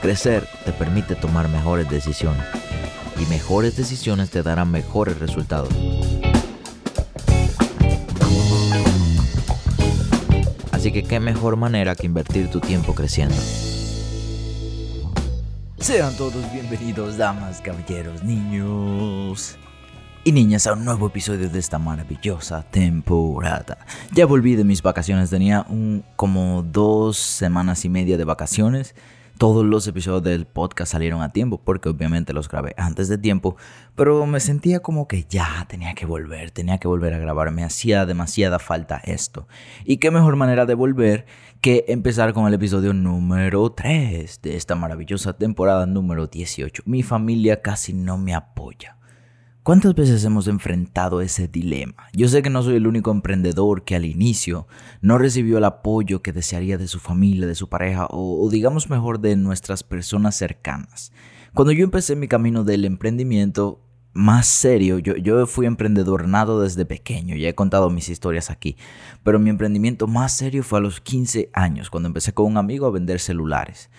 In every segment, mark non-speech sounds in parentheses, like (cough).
Crecer te permite tomar mejores decisiones y mejores decisiones te darán mejores resultados. Así que qué mejor manera que invertir tu tiempo creciendo. Sean todos bienvenidos, damas, caballeros, niños y niñas, a un nuevo episodio de esta maravillosa temporada. Ya volví de mis vacaciones, tenía como dos semanas y media de vacaciones todos los episodios del podcast salieron a tiempo, porque obviamente los grabé antes de tiempo, pero me sentía como que ya tenía que volver, tenía que volver a grabar, me hacía demasiada falta esto. Y qué mejor manera de volver que empezar con el episodio número 3 de esta maravillosa temporada número 18. Mi familia casi no me apoya. ¿Cuántas veces hemos enfrentado ese dilema? Yo sé que no soy el único emprendedor que al inicio no recibió el apoyo que desearía de su familia, de su pareja o, digamos mejor de nuestras personas cercanas. Cuando yo empecé mi camino del emprendimiento más serio, yo, yo fui emprendedor nado desde pequeño, ya he contado mis historias aquí, pero mi emprendimiento más serio fue a los 15 años, cuando empecé con un amigo a vender celulares.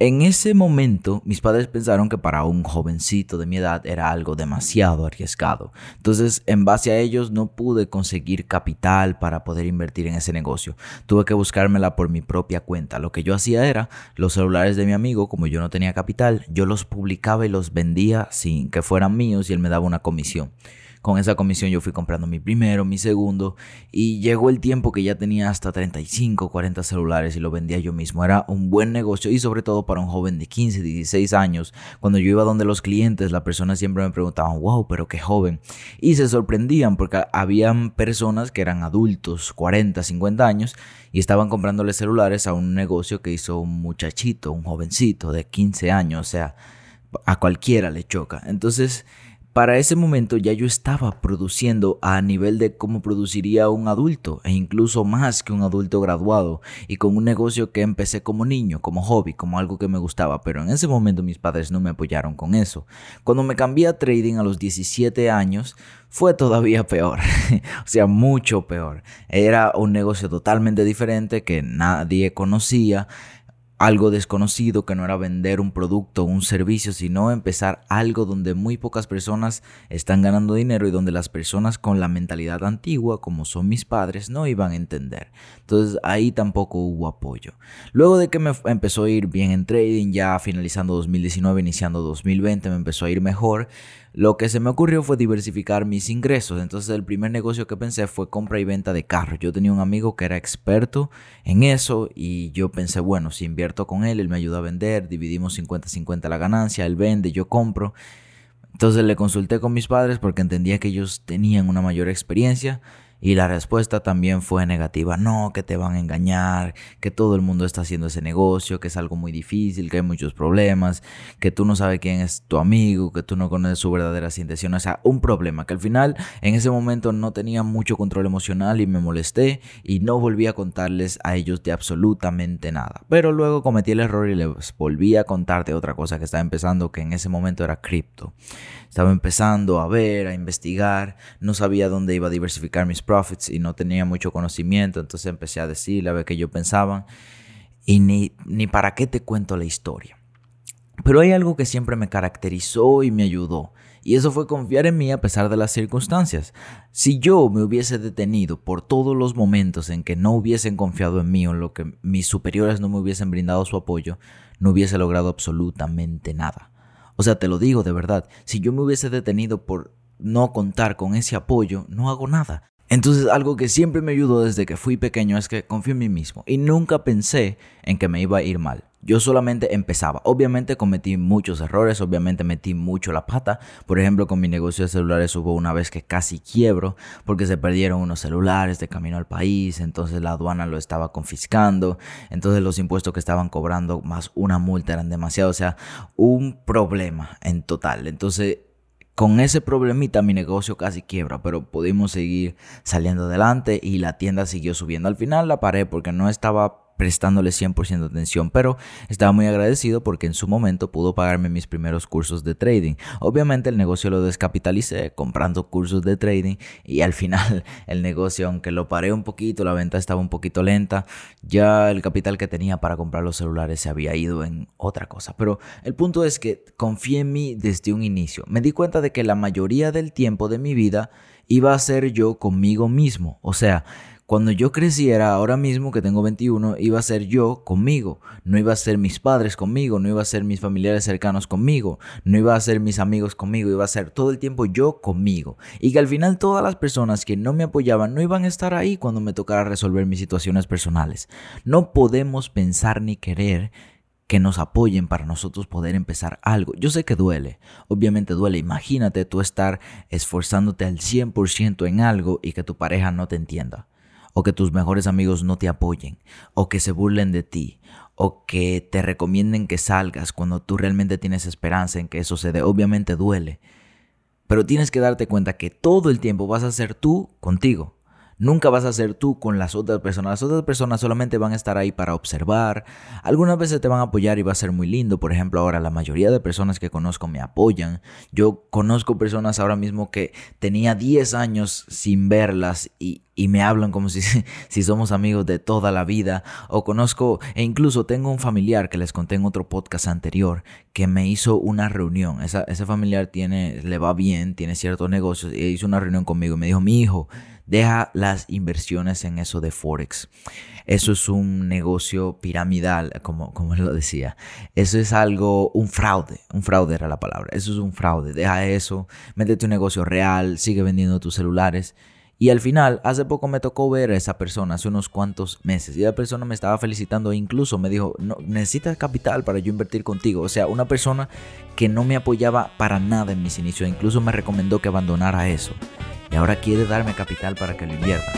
En ese momento, mis padres pensaron que para un jovencito de mi edad era algo demasiado arriesgado. Entonces, en base a ellos, no pude conseguir capital para poder invertir en ese negocio. Tuve que buscármela por mi propia cuenta. Lo que yo hacía era, los celulares de mi amigo, como yo no tenía capital, yo los publicaba y los vendía sin que fueran míos y él me daba una comisión. Con esa comisión yo fui comprando mi primero, mi segundo y llegó el tiempo que ya tenía hasta 35, 40 celulares y lo vendía yo mismo. Era un buen negocio y sobre todo para un joven de 15, 16 años. Cuando yo iba donde los clientes, las personas siempre me preguntaban, wow, pero qué joven. Y se sorprendían porque habían personas que eran adultos, 40, 50 años y estaban comprándole celulares a un negocio que hizo un muchachito, un jovencito de 15 años. O sea, a cualquiera le choca. Entonces, para ese momento ya yo estaba produciendo a nivel de cómo produciría un adulto e incluso más que un adulto graduado y con un negocio que empecé como niño, como hobby, como algo que me gustaba, pero en ese momento mis padres no me apoyaron con eso. Cuando me cambié a trading a los 17 años fue todavía peor, (laughs) o sea, mucho peor. Era un negocio totalmente diferente que nadie conocía algo desconocido que no era vender un producto o un servicio, sino empezar algo donde muy pocas personas están ganando dinero y donde las personas con la mentalidad antigua, como son mis padres, no iban a entender. Entonces ahí tampoco hubo apoyo. Luego de que me empezó a ir bien en trading, ya finalizando 2019, iniciando 2020, me empezó a ir mejor. Lo que se me ocurrió fue diversificar mis ingresos. Entonces el primer negocio que pensé fue compra y venta de carros. Yo tenía un amigo que era experto en eso y yo pensé, bueno, si invierto con él, él me ayuda a vender, dividimos 50-50 la ganancia, él vende, yo compro. Entonces le consulté con mis padres porque entendía que ellos tenían una mayor experiencia y la respuesta también fue negativa. No, que te van a engañar, que todo el mundo está haciendo ese negocio, que es algo muy difícil, que hay muchos problemas, que tú no sabes quién es tu amigo, que tú no conoces su verdadera intención. O sea, un problema que al final en ese momento no tenía mucho control emocional y me molesté y no volví a contarles a ellos de absolutamente nada. Pero luego cometí el error y les volví a contar de otra cosa que estaba empezando, que en ese momento era cripto. Estaba empezando a ver, a investigar, no sabía dónde iba a diversificar mis profits y no tenía mucho conocimiento, entonces empecé a decirle a ver qué yo pensaba y ni, ni para qué te cuento la historia. Pero hay algo que siempre me caracterizó y me ayudó, y eso fue confiar en mí a pesar de las circunstancias. Si yo me hubiese detenido por todos los momentos en que no hubiesen confiado en mí o en lo que mis superiores no me hubiesen brindado su apoyo, no hubiese logrado absolutamente nada. O sea, te lo digo de verdad, si yo me hubiese detenido por no contar con ese apoyo, no hago nada. Entonces algo que siempre me ayudó desde que fui pequeño es que confío en mí mismo y nunca pensé en que me iba a ir mal. Yo solamente empezaba. Obviamente cometí muchos errores, obviamente metí mucho la pata. Por ejemplo, con mi negocio de celulares hubo una vez que casi quiebro porque se perdieron unos celulares de camino al país, entonces la aduana lo estaba confiscando, entonces los impuestos que estaban cobrando más una multa eran demasiado, o sea, un problema en total. Entonces con ese problemita mi negocio casi quiebra, pero pudimos seguir saliendo adelante y la tienda siguió subiendo. Al final la paré porque no estaba prestándole 100% de atención, pero estaba muy agradecido porque en su momento pudo pagarme mis primeros cursos de trading. Obviamente el negocio lo descapitalicé comprando cursos de trading y al final (laughs) el negocio, aunque lo paré un poquito, la venta estaba un poquito lenta, ya el capital que tenía para comprar los celulares se había ido en otra cosa. Pero el punto es que confié en mí desde un inicio. Me di cuenta de que la mayoría del tiempo de mi vida iba a ser yo conmigo mismo. O sea, cuando yo creciera, ahora mismo que tengo 21, iba a ser yo conmigo. No iba a ser mis padres conmigo, no iba a ser mis familiares cercanos conmigo, no iba a ser mis amigos conmigo, iba a ser todo el tiempo yo conmigo. Y que al final todas las personas que no me apoyaban no iban a estar ahí cuando me tocara resolver mis situaciones personales. No podemos pensar ni querer que nos apoyen para nosotros poder empezar algo. Yo sé que duele, obviamente duele. Imagínate tú estar esforzándote al 100% en algo y que tu pareja no te entienda o que tus mejores amigos no te apoyen, o que se burlen de ti, o que te recomienden que salgas cuando tú realmente tienes esperanza en que eso se dé. Obviamente duele, pero tienes que darte cuenta que todo el tiempo vas a ser tú contigo. Nunca vas a ser tú con las otras personas. Las otras personas solamente van a estar ahí para observar. Algunas veces te van a apoyar y va a ser muy lindo. Por ejemplo, ahora la mayoría de personas que conozco me apoyan. Yo conozco personas ahora mismo que tenía 10 años sin verlas y, me hablan como si, (laughs) si somos amigos de toda la vida. O conozco, e incluso tengo un familiar que les conté en otro podcast anterior que me hizo una reunión. Esa, ese familiar tiene, le va bien, tiene ciertos negocios y hizo una reunión conmigo y me dijo, mi hijo, Deja las inversiones en eso de Forex. Eso es un negocio piramidal, como, como lo decía. Eso es algo, un fraude. Un fraude era la palabra. Eso es un fraude. Deja eso. Métete un negocio real. Sigue vendiendo tus celulares. Y al final, hace poco me tocó ver a esa persona, hace unos cuantos meses, y la persona me estaba felicitando e incluso me dijo, no, necesitas capital para yo invertir contigo. O sea, una persona que no me apoyaba para nada en mis inicios, incluso me recomendó que abandonara eso y ahora quiere darme capital para que lo invierta.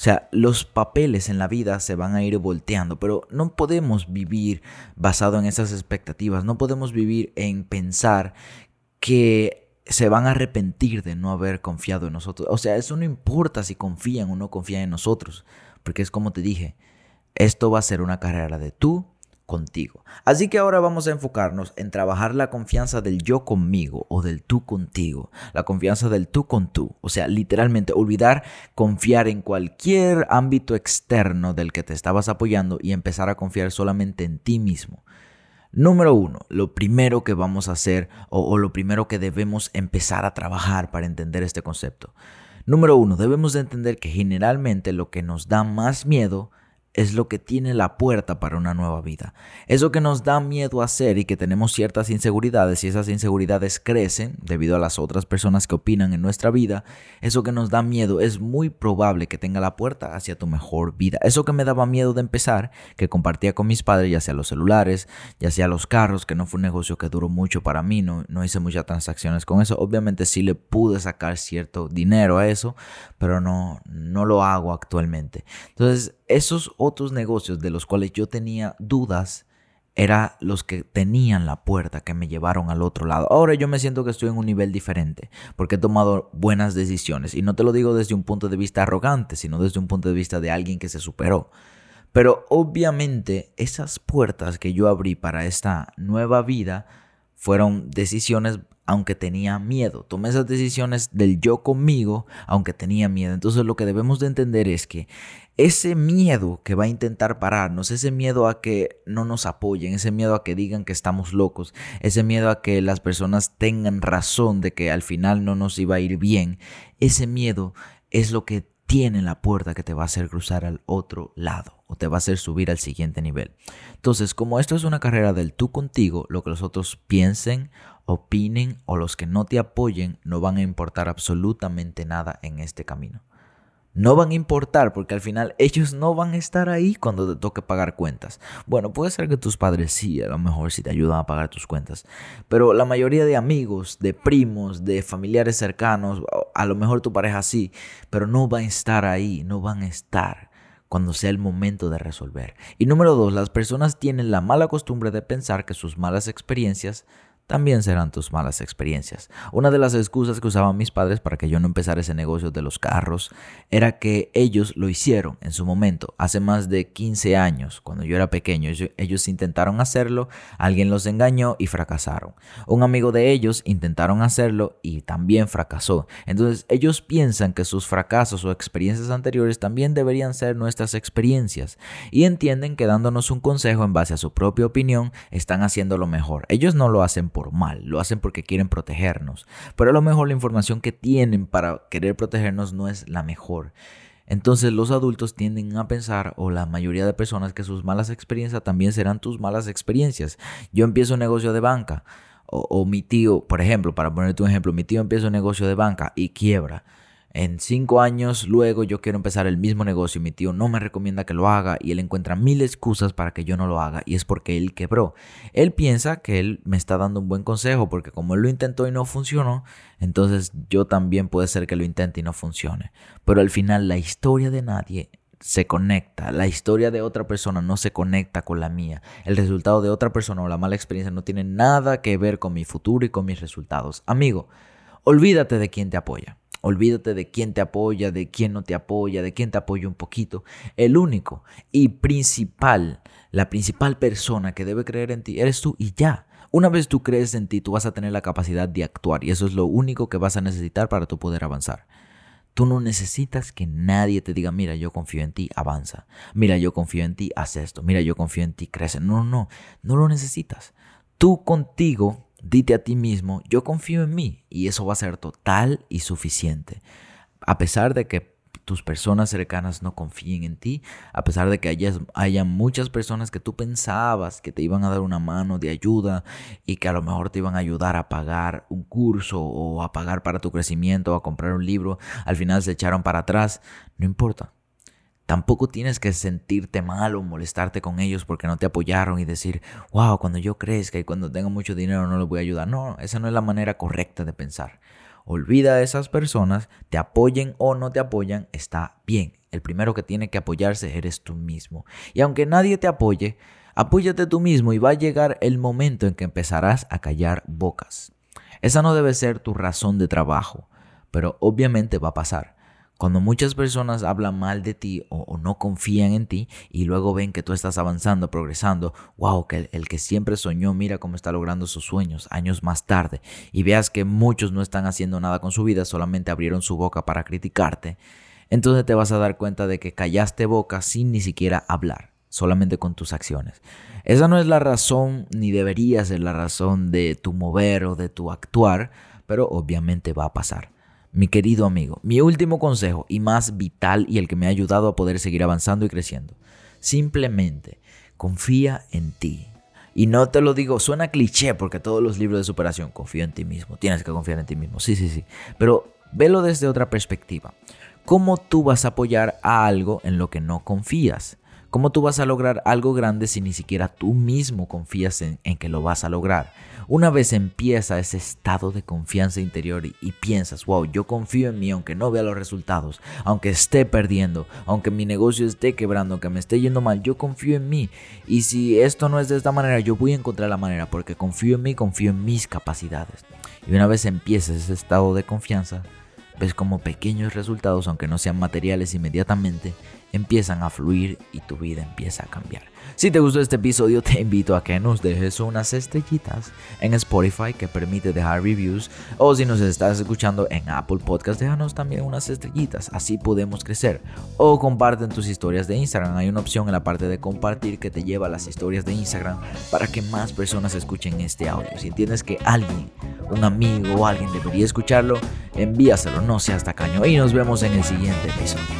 O sea, los papeles en la vida se van a ir volteando, pero no podemos vivir basado en esas expectativas, no podemos vivir en pensar que se van a arrepentir de no haber confiado en nosotros. O sea, eso no importa si confían o no confían en nosotros, porque es como te dije, esto va a ser una carrera de tú contigo. Así que ahora vamos a enfocarnos en trabajar la confianza del yo conmigo o del tú contigo, la confianza del tú con tú, o sea, literalmente olvidar confiar en cualquier ámbito externo del que te estabas apoyando y empezar a confiar solamente en ti mismo. Número uno, lo primero que vamos a hacer o, o lo primero que debemos empezar a trabajar para entender este concepto. Número uno, debemos de entender que generalmente lo que nos da más miedo es lo que tiene la puerta para una nueva vida. Eso que nos da miedo hacer y que tenemos ciertas inseguridades y esas inseguridades crecen debido a las otras personas que opinan en nuestra vida, eso que nos da miedo es muy probable que tenga la puerta hacia tu mejor vida. Eso que me daba miedo de empezar, que compartía con mis padres, ya sea los celulares, ya sea los carros, que no fue un negocio que duró mucho para mí, no, no hice muchas transacciones con eso. Obviamente sí le pude sacar cierto dinero a eso, pero no, no lo hago actualmente. Entonces, esos otros negocios de los cuales yo tenía dudas eran los que tenían la puerta que me llevaron al otro lado. Ahora yo me siento que estoy en un nivel diferente porque he tomado buenas decisiones y no te lo digo desde un punto de vista arrogante, sino desde un punto de vista de alguien que se superó. Pero obviamente esas puertas que yo abrí para esta nueva vida fueron decisiones aunque tenía miedo. Tomé esas decisiones del yo conmigo, aunque tenía miedo. Entonces lo que debemos de entender es que ese miedo que va a intentar pararnos, ese miedo a que no nos apoyen, ese miedo a que digan que estamos locos, ese miedo a que las personas tengan razón de que al final no nos iba a ir bien, ese miedo es lo que tiene la puerta que te va a hacer cruzar al otro lado o te va a hacer subir al siguiente nivel. Entonces, como esto es una carrera del tú contigo, lo que los otros piensen, opinen o los que no te apoyen no van a importar absolutamente nada en este camino no van a importar porque al final ellos no van a estar ahí cuando te toque pagar cuentas. Bueno, puede ser que tus padres sí, a lo mejor sí te ayudan a pagar tus cuentas, pero la mayoría de amigos, de primos, de familiares cercanos, a lo mejor tu pareja sí, pero no van a estar ahí, no van a estar cuando sea el momento de resolver. Y número dos, las personas tienen la mala costumbre de pensar que sus malas experiencias también serán tus malas experiencias. Una de las excusas que usaban mis padres para que yo no empezara ese negocio de los carros era que ellos lo hicieron en su momento, hace más de 15 años, cuando yo era pequeño. Ellos, intentaron hacerlo, alguien los engañó y fracasaron. Un amigo de ellos intentaron hacerlo y también fracasó. Entonces ellos piensan que sus fracasos o experiencias anteriores también deberían ser nuestras experiencias y entienden que dándonos un consejo en base a su propia opinión están haciendo lo mejor. Ellos no lo hacen por mal, lo hacen porque quieren protegernos. Pero a lo mejor la información que tienen para querer protegernos no es la mejor. Entonces los adultos tienden a pensar, o la mayoría de personas, que sus malas experiencias también serán tus malas experiencias. Yo empiezo un negocio de banca, o, o mi tío, por ejemplo, para ponerte un ejemplo, mi tío empieza un negocio de banca y quiebra. En cinco años luego yo quiero empezar el mismo negocio y mi tío no me recomienda que lo haga y él encuentra mil excusas para que yo no lo haga y es porque él quebró. Él piensa que él me está dando un buen consejo porque como él lo intentó y no funcionó, entonces yo también puede ser que lo intente y no funcione. Pero al final la historia de nadie se conecta, la historia de otra persona no se conecta con la mía. El resultado de otra persona o la mala experiencia no tiene nada que ver con mi futuro y con mis resultados. Amigo, olvídate de quién te apoya. Olvídate de quién te apoya, de quién no te apoya, de quién te apoya un poquito. El único y principal, la principal persona que debe creer en ti eres tú y ya. Una vez tú crees en ti, tú vas a tener la capacidad de actuar y eso es lo único que vas a necesitar para tu poder avanzar. Tú no necesitas que nadie te diga, mira, yo confío en ti, avanza. Mira, yo confío en ti, haz esto. Mira, yo confío en ti, crece. No, no, no lo necesitas. Tú contigo Dite a ti mismo, yo confío en mí y eso va a ser total y suficiente. A pesar de que tus personas cercanas no confíen en ti, a pesar de que haya, muchas personas que tú pensabas que te iban a dar una mano de ayuda y que a lo mejor te iban a ayudar a pagar un curso o a pagar para tu crecimiento o a comprar un libro, al final se echaron para atrás, no importa. Tampoco tienes que sentirte mal o molestarte con ellos porque no te apoyaron y decir, wow, cuando yo crezca y cuando tenga mucho dinero no les voy a ayudar. No, esa no es la manera correcta de pensar. Olvida a esas personas, te apoyen o no te apoyan, está bien. El primero que tiene que apoyarse eres tú mismo. Y aunque nadie te apoye, apóyate tú mismo y va a llegar el momento en que empezarás a callar bocas. Esa no debe ser tu razón de trabajo, pero obviamente va a pasar. Cuando muchas personas hablan mal de ti o, no confían en ti y luego ven que tú estás avanzando, progresando, wow, que el, que siempre soñó, mira cómo está logrando sus sueños años más tarde y veas que muchos no están haciendo nada con su vida, solamente abrieron su boca para criticarte, entonces te vas a dar cuenta de que callaste boca sin ni siquiera hablar, solamente con tus acciones. Esa no es la razón, ni debería ser la razón de tu mover o de tu actuar, pero obviamente va a pasar. Mi querido amigo, mi último consejo y más vital y el que me ha ayudado a poder seguir avanzando y creciendo. Simplemente confía en ti. Y no te lo digo, suena cliché porque todos los libros de superación, confía en ti mismo, tienes que confiar en ti mismo. Sí, sí, sí. Pero velo desde otra perspectiva. ¿Cómo tú vas a apoyar a algo en lo que no confías? ¿Cómo tú vas a lograr algo grande si ni siquiera tú mismo confías en, que lo vas a lograr? Una vez empieza ese estado de confianza interior y, y, piensas, wow, yo confío en mí aunque no vea los resultados, aunque esté perdiendo, aunque mi negocio esté quebrando, aunque me esté yendo mal, yo confío en mí. Y si esto no es de esta manera, yo voy a encontrar la manera porque confío en mí, confío en mis capacidades. Y una vez empieza ese estado de confianza, ves como pequeños resultados, aunque no sean materiales inmediatamente, empiezan a fluir y tu vida empieza a cambiar. Si te gustó este episodio, te invito a que nos dejes unas estrellitas en Spotify que permite dejar reviews. O si nos estás escuchando en Apple Podcast, déjanos también unas estrellitas. Así podemos crecer. O comparten tus historias de Instagram. Hay una opción en la parte de compartir que te lleva a las historias de Instagram para que más personas escuchen este audio. Si entiendes que alguien, un amigo o alguien debería escucharlo, envíaselo. No seas tacaño. Y nos vemos en el siguiente episodio.